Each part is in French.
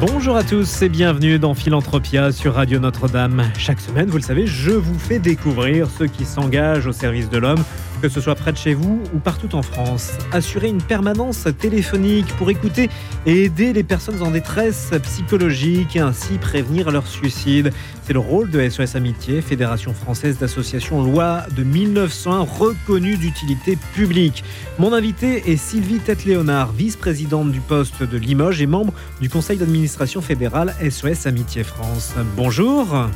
Bonjour à tous et bienvenue dans Philanthropia sur Radio Notre-Dame. Chaque semaine, vous le savez, je vous fais découvrir ceux qui s'engagent au service de l'homme que ce soit près de chez vous ou partout en France. Assurer une permanence téléphonique pour écouter et aider les personnes en détresse psychologique et ainsi prévenir leur suicide. C'est le rôle de SOS Amitié, Fédération française d'associations loi de 1901 reconnue d'utilité publique. Mon invité est Sylvie Tête-Léonard, vice-présidente du poste de Limoges et membre du conseil d'administration fédéral SOS Amitié France. Bonjour.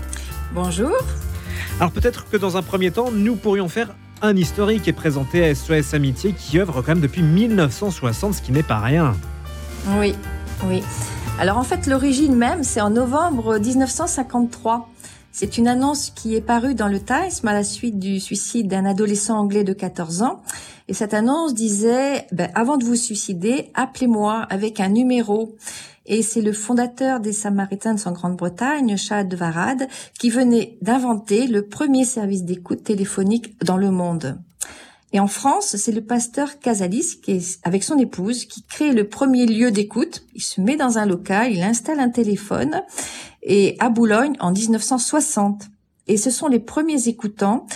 Bonjour. Alors peut-être que dans un premier temps, nous pourrions faire un historique est présenté à SOS Amitié qui œuvre quand même depuis 1960, ce qui n'est pas rien. Oui, oui. Alors en fait, l'origine même, c'est en novembre 1953. C'est une annonce qui est parue dans le Times à la suite du suicide d'un adolescent anglais de 14 ans. Et cette annonce disait, ben, avant de vous suicider, appelez-moi avec un numéro. Et c'est le fondateur des Samaritains en Grande-Bretagne, Chad Varad, qui venait d'inventer le premier service d'écoute téléphonique dans le monde. Et en France, c'est le pasteur Casalis, qui avec son épouse, qui crée le premier lieu d'écoute. Il se met dans un local, il installe un téléphone, et à Boulogne en 1960. Et ce sont les premiers écoutants.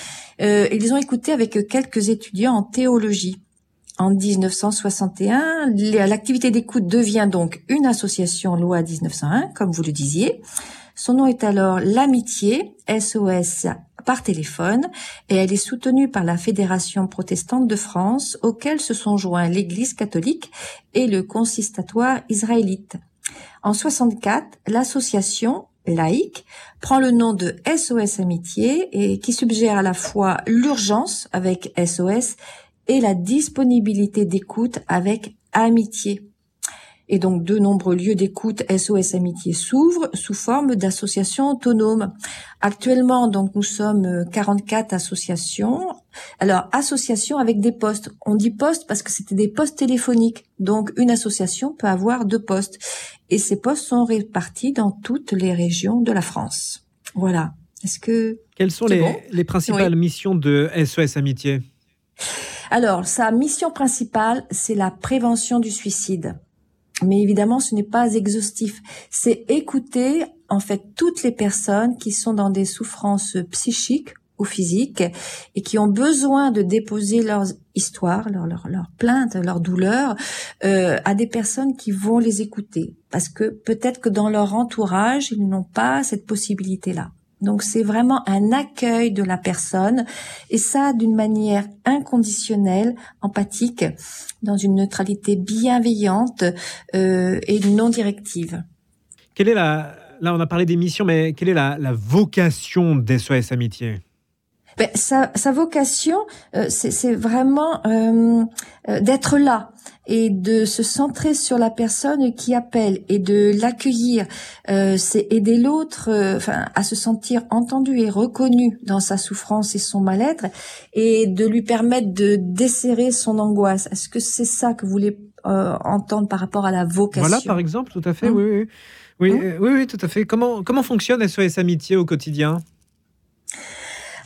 Euh, ils ont écouté avec quelques étudiants en théologie. En 1961, l'activité d'écoute devient donc une association loi 1901, comme vous le disiez. Son nom est alors l'Amitié, SOS par téléphone, et elle est soutenue par la Fédération protestante de France, auquel se sont joints l'Église catholique et le consistatoire israélite. En 64, l'association laïque prend le nom de SOS Amitié et qui suggère à la fois l'urgence avec SOS et la disponibilité d'écoute avec amitié. Et donc, de nombreux lieux d'écoute SOS Amitié s'ouvrent sous forme d'associations autonomes. Actuellement, donc, nous sommes 44 associations. Alors, associations avec des postes. On dit postes parce que c'était des postes téléphoniques. Donc, une association peut avoir deux postes. Et ces postes sont répartis dans toutes les régions de la France. Voilà. Est-ce que... Quelles sont les, principales missions de SOS Amitié? Alors, sa mission principale, c'est la prévention du suicide. Mais évidemment, ce n'est pas exhaustif. C'est écouter, en fait, toutes les personnes qui sont dans des souffrances psychiques ou physiques et qui ont besoin de déposer leurs histoires, leurs leur, leur plaintes, leurs douleurs euh, à des personnes qui vont les écouter. Parce que peut-être que dans leur entourage, ils n'ont pas cette possibilité-là. Donc c'est vraiment un accueil de la personne et ça d'une manière inconditionnelle, empathique, dans une neutralité bienveillante euh, et non directive. Quelle est la là on a parlé des missions, mais quelle est la, la vocation d'SOS Amitié? Ben, sa, sa, vocation, euh, c'est vraiment euh, euh, d'être là et de se centrer sur la personne qui appelle et de l'accueillir. Euh, c'est aider l'autre, enfin, à se sentir entendu et reconnu dans sa souffrance et son mal-être, et de lui permettre de desserrer son angoisse. Est-ce que c'est ça que vous voulez entendre par rapport à la vocation? Voilà, par exemple, tout à fait. Hein? oui, oui, oui, hein? oui, oui, tout à fait. Comment comment fonctionne SOS Amitié au quotidien?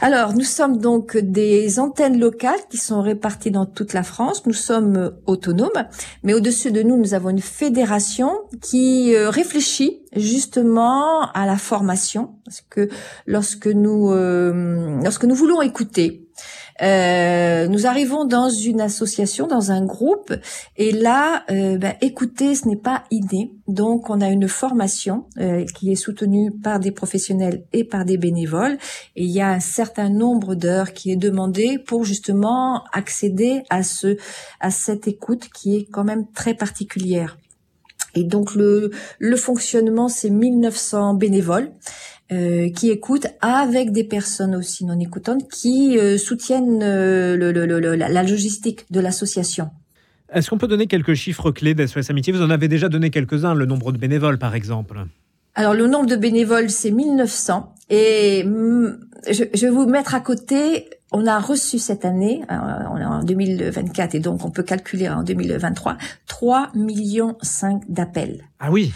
Alors, nous sommes donc des antennes locales qui sont réparties dans toute la France. Nous sommes euh, autonomes, mais au-dessus de nous, nous avons une fédération qui euh, réfléchit justement à la formation, parce que lorsque nous euh, lorsque nous voulons écouter, euh, nous arrivons dans une association, dans un groupe, et là, euh, ben, écouter, ce n'est pas inné. Donc, on a une formation euh, qui est soutenue par des professionnels et par des bénévoles. Et il y a un certain nombre d'heures qui est demandé pour justement accéder à ce, à cette écoute qui est quand même très particulière. Et donc le, le fonctionnement, c'est 1900 bénévoles euh, qui écoutent avec des personnes aussi non écoutantes qui euh, soutiennent euh, le, le, la, la logistique de l'association. Est-ce qu'on peut donner quelques chiffres clés d'SOS Amitié? Vous en avez déjà donné quelques-uns, le nombre de bénévoles par exemple. Alors le nombre de bénévoles, c'est 1900. Et mm, je, je, vais vous mettre à côté on a reçu cette année, euh, on est en 2024 et donc on peut calculer en 2023, 3 millions 5 d'appels. Ah oui.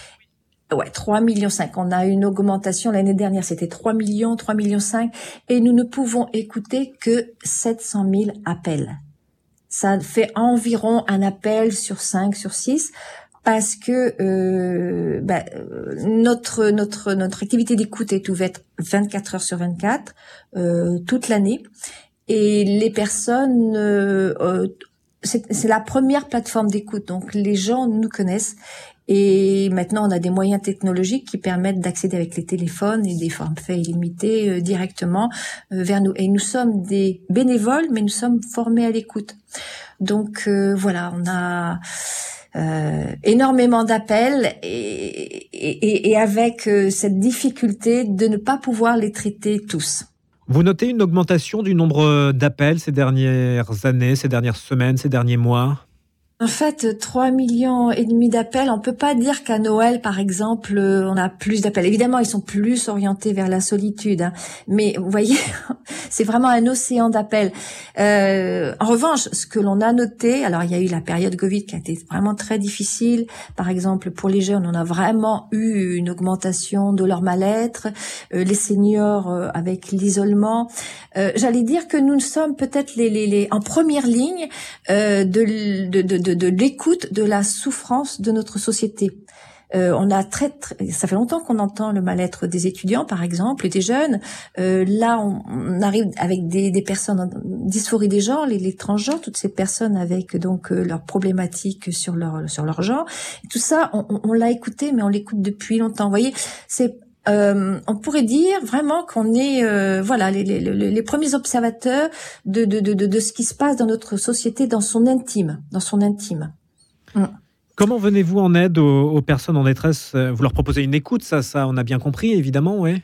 Ouais, 3 millions 5. On a une augmentation. L'année dernière, c'était 3 millions, 3 millions 5 et nous ne pouvons écouter que 700 000 appels. Ça fait environ un appel sur 5 sur 6 parce que euh, bah, notre notre notre activité d'écoute est ouverte 24 heures sur 24 euh, toute l'année. Et les personnes euh, euh c'est la première plateforme d'écoute. Donc les gens nous connaissent et maintenant on a des moyens technologiques qui permettent d'accéder avec les téléphones et des forfaits illimités euh, directement euh, vers nous. Et nous sommes des bénévoles mais nous sommes formés à l'écoute. Donc voilà on a euh, énormément d'appels et, avec euh, cette difficulté de ne pas pouvoir les traiter tous. Vous notez une augmentation du nombre d'appels ces dernières années, ces dernières semaines, ces derniers mois? En fait, 3 millions et demi d'appels, on peut pas dire qu'à Noël, par exemple, on a plus d'appels. Évidemment, ils sont plus orientés vers la solitude, hein. mais vous voyez, c'est vraiment un océan d'appels. Euh, en revanche, ce que l'on a noté, alors il y a eu la période Covid qui a été vraiment très difficile. Par exemple, pour les jeunes, on a vraiment eu une augmentation de leur mal-être. Euh, les seniors euh, avec l'isolement. Euh, j'allais dire que nous sommes peut-être les, les, les, en première ligne euh, de, de, de de, l'écoute de la souffrance de notre société. Euh, on a très, ça fait longtemps qu'on entend le mal-être des étudiants, par exemple, et des jeunes. Euh, là, on, arrive avec des, des personnes dysphorie des genres, les, les transgenres, toutes ces personnes avec donc euh, leurs problématiques sur leur sur leur genre. Tout ça, on, on l'a écouté, mais on l'écoute depuis longtemps. Vous voyez, c'est euh, on pourrait dire vraiment qu'on est euh, voilà les, premiers observateurs de, de, de, de, ce qui se passe dans notre société dans son intime, dans son intime. Mm. Comment venez-vous en aide aux, personnes en détresse? Vous leur proposez une écoute, ça, ça, on a bien compris, évidemment, oui.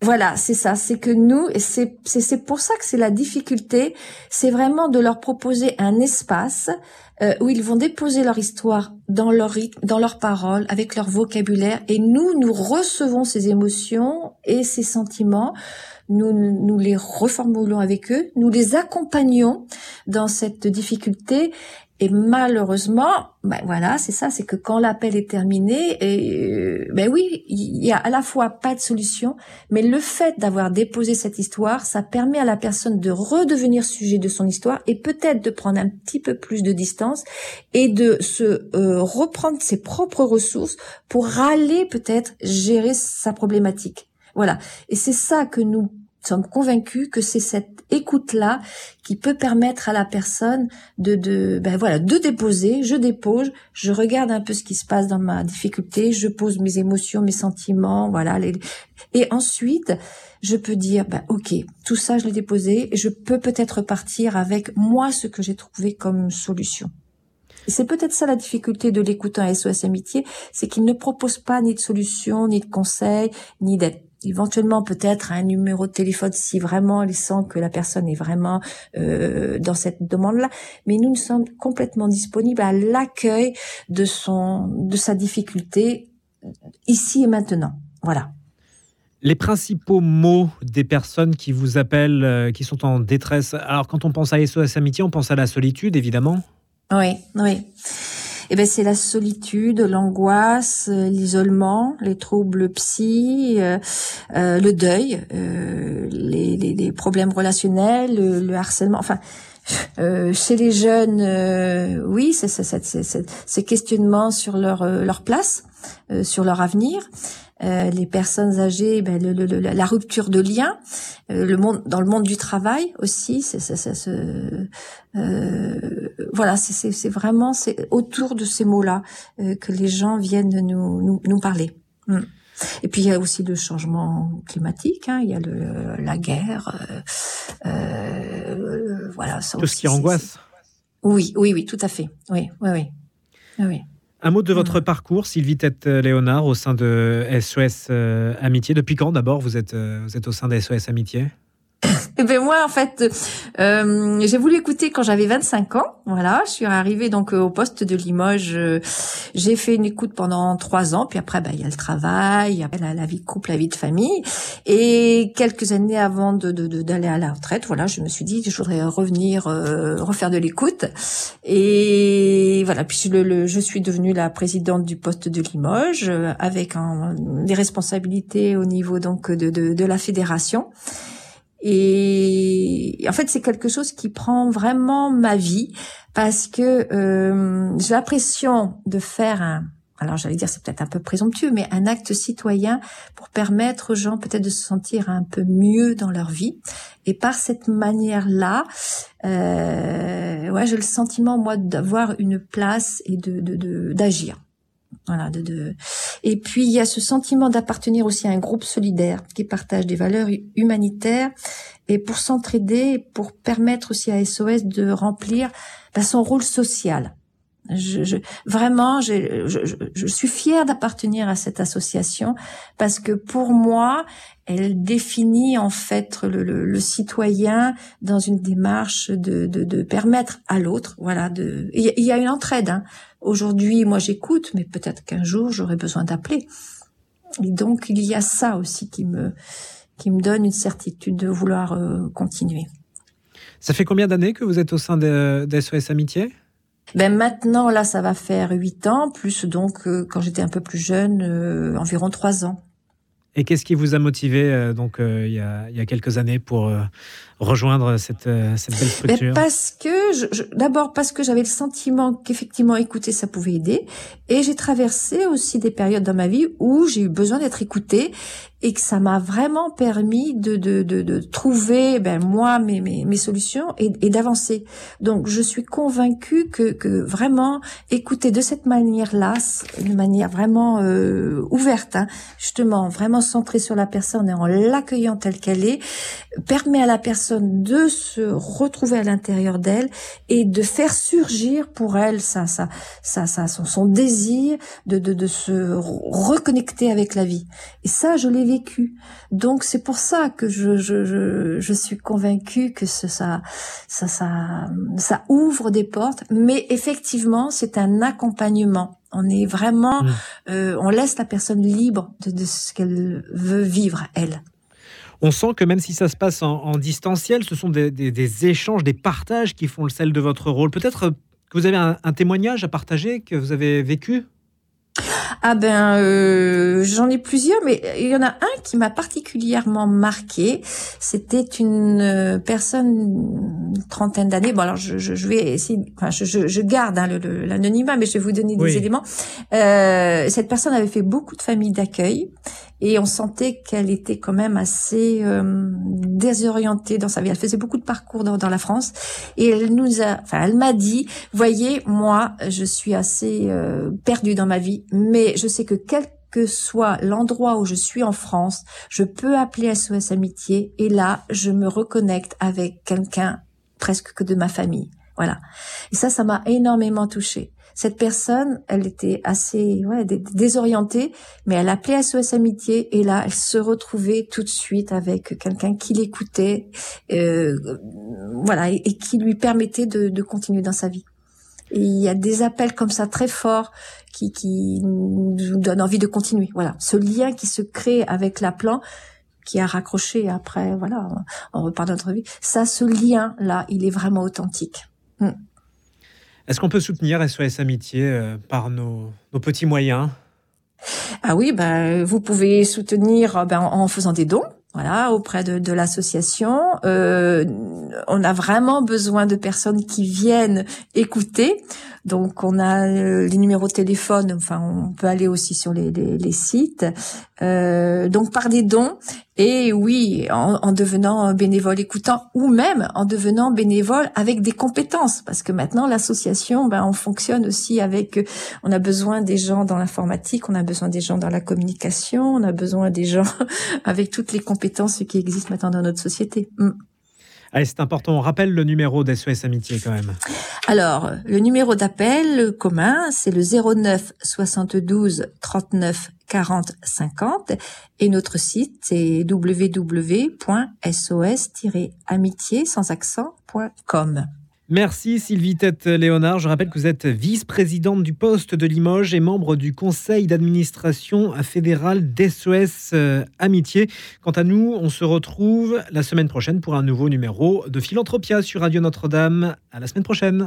Voilà, c'est ça. C'est que nous, et c'est c'est pour ça que c'est la difficulté, c'est vraiment de leur proposer un espace euh, où ils vont déposer leur histoire dans leur rythme, dans leurs paroles, avec leur vocabulaire, et nous, nous recevons ces émotions et ces sentiments. Nous, nous les reformulons avec eux, nous les accompagnons dans cette difficulté et malheureusement, ben voilà, c'est ça, c'est que quand l'appel est terminé, euh, ben oui, il y a à la fois pas de solution, mais le fait d'avoir déposé cette histoire, ça permet à la personne de redevenir sujet de son histoire et peut-être de prendre un petit peu plus de distance et de se euh, reprendre ses propres ressources pour aller peut-être gérer sa problématique. Voilà. Et c'est ça que nous sommes convaincus que c'est cette écoute-là qui peut permettre à la personne de, de, ben voilà, de déposer. Je dépose, je regarde un peu ce qui se passe dans ma difficulté, je pose mes émotions, mes sentiments, voilà. et ensuite, je peux dire, ben ok, tout ça je l'ai déposé, et je peux peut-être partir avec moi ce que j'ai trouvé comme solution. C'est peut-être ça la difficulté de l'écoutant SOS Amitié, c'est qu'il ne propose pas ni de solution, ni de conseils, ni d'aide éventuellement peut-être un numéro de téléphone si vraiment il sent que la personne est vraiment euh, dans cette demande-là. Mais nous, nous sommes complètement disponibles à l'accueil de son, de sa difficulté ici et maintenant. Voilà. Les principaux mots des personnes qui vous appellent, euh, qui sont en détresse. Alors, quand on pense à SOS Amitié, on pense à la solitude, évidemment. Oui, oui eh ben c'est la solitude, l'angoisse, euh, l'isolement, les troubles psy, euh, euh, le deuil, les, les, les, problèmes relationnels, le, harcèlement. Enfin, chez les jeunes, oui, c'est ces questionnements sur leur leur place, sur leur avenir. Euh, les personnes âgées, ben, le, le, la rupture de lien, euh, le monde dans le monde du travail aussi, c'est euh, voilà, c'est vraiment c'est autour de ces mots-là que les gens viennent nous nous, nous parler. Mm. Et puis il y a aussi le changement climatique, hein, il y a le, la guerre, voilà. tout ce qui angoisse. Oui, oui, oui, tout à fait. Oui, oui, oui. oui. Un mot de votre parcours, Sylvie Tête-Léonard, au sein de SOS euh, Amitié. Depuis quand d'abord vous êtes, euh, vous êtes au sein de SOS Amitié? Eh ben moi, en fait, euh, j'ai voulu écouter quand j'avais 25 ans. Voilà, je suis arrivée donc au poste de Limoges. Euh, j'ai fait une écoute pendant trois ans, puis après, ben, il y a le travail, après la, la, vie de couple, la vie de famille. Et quelques années avant de, d'aller à la retraite, voilà, je me suis dit, je voudrais revenir, euh, refaire de l'écoute. Et voilà, puis le, je suis devenue la présidente du poste de Limoges, euh, avec des responsabilités au niveau donc de, de la fédération. Et en fait, c'est quelque chose qui prend vraiment ma vie parce que euh, j'ai l'impression de faire un, alors j'allais dire c'est peut-être un peu présomptueux, mais un acte citoyen pour permettre aux gens peut-être de se sentir un peu mieux dans leur vie. Et par cette manière-là, euh, ouais, j'ai le sentiment moi d'avoir une place et de d'agir. De, Et puis il y a ce sentiment d'appartenir aussi à un groupe solidaire qui partage des valeurs humanitaires et pour s'entraider, pour permettre aussi à SOS de remplir bah, son rôle social. Vraiment, je, suis fière d'appartenir à cette association parce que pour moi, elle définit en fait le, citoyen dans une démarche de, de, de permettre à l'autre, voilà, de. Il y, a une entraide. Hein. Aujourd'hui, moi j'écoute, mais peut-être qu'un jour j'aurai besoin d'appeler. Et donc il y a ça aussi qui me donne une certitude de vouloir euh, continuer. Ça fait combien d'années que vous êtes au sein de, SOS Amitié? Ben maintenant, là, ça va faire huit ans, plus donc euh, quand j'étais un peu plus jeune, euh, environ trois ans. Et qu'est-ce qui vous a motivé donc il y, a, il, y a, quelques années pour rejoindre cette, euh, cette belle structure? Parce que, d'abord parce que j'avais le sentiment qu'effectivement écouter ça pouvait aider, et j'ai traversé aussi des périodes dans ma vie où j'ai eu besoin d'être écoutée et que ça m'a vraiment permis de, de, de, de trouver ben, moi mes, mes, mes solutions et, et d'avancer. Donc je suis convaincue que, que vraiment écouter de cette manière-là, une manière vraiment euh, ouverte, hein, justement vraiment centrée sur la personne et en l'accueillant telle qu'elle est, permet à la personne de se retrouver à l'intérieur d'elle et de faire surgir pour elle ça, ça, ça, ça son, son désir de, de, de se reconnecter avec la vie. Et ça, je l'ai vécu. Donc c'est pour ça que je, je, je, je suis convaincue que ce, ça, ça, ça, ça ouvre des portes. Mais effectivement, c'est un accompagnement. On est vraiment, mmh. euh, on laisse la personne libre de, de ce qu'elle veut vivre elle on sent que même si ça se passe en, distanciel, ce sont des, échanges, des partages qui font le sel de votre rôle. Peut-être que vous avez un, témoignage à partager que vous avez vécu? Ah ben, euh, j'en ai plusieurs, mais il y en a un qui m'a particulièrement marqué. C'était une euh, personne, une trentaine d'années. Bon, alors je, je, vais essayer, enfin, je, je garde hein, l'anonymat, mais je vais vous donner des éléments. Euh, cette personne avait fait beaucoup de familles d'accueil et on sentait qu'elle était quand même assez euh, désorientée dans sa vie. Elle faisait beaucoup de parcours dans, dans, la France et elle nous a, enfin, elle m'a dit, voyez, moi, je suis assez euh, perdue dans ma vie, mais je sais que quel que soit l'endroit où je suis en France, je peux appeler SOS Amitié et là, je me reconnecte avec quelqu'un presque que de ma famille. Voilà. Et ça, ça m'a énormément touchée. Cette personne, elle était assez ouais, désorientée, mais elle appelait SOS Amitié et là, elle se retrouvait tout de suite avec quelqu'un qui l'écoutait, euh, voilà, et, qui lui permettait de, de continuer dans sa vie. Et il y a des appels comme ça très forts qui, qui nous donnent envie de continuer. Voilà, ce lien qui se crée avec l'appelant, qui a raccroché après, voilà, on repart notre vie. Ça, ce lien-là, il est vraiment authentique. Hmm. Est-ce qu'on peut soutenir SOS Amitié euh, par nos, petits moyens? Ah oui, ben, vous pouvez soutenir ben, en faisant des dons voilà, auprès de, l'association. Euh, on a vraiment besoin de personnes qui viennent écouter. Donc, on a euh, les numéros de téléphone. Enfin, on peut aller aussi sur les, sites. Euh, donc, par des dons. Et oui, en, devenant bénévole écoutant ou même en devenant bénévole avec des compétences. Parce que maintenant, l'association, ben, on fonctionne aussi avec, on a besoin des gens dans l'informatique, on a besoin des gens dans la communication, on a besoin des gens avec toutes les compétences qui existent maintenant dans notre société. Mm. Allez, c'est important. On rappelle le numéro d'SOS Amitié quand même. Alors, le numéro d'appel commun, c'est le 09 72 39 40 50 et notre site c'est www.sos-amitié sans accent.com. Merci Sylvie Tête-Léonard. Je rappelle que vous êtes vice-présidente du poste de Limoges et membre du conseil d'administration fédéral d'SOS euh, Amitié. Quant à nous, on se retrouve la semaine prochaine pour un nouveau numéro de Philanthropia sur Radio Notre-Dame. À la semaine prochaine.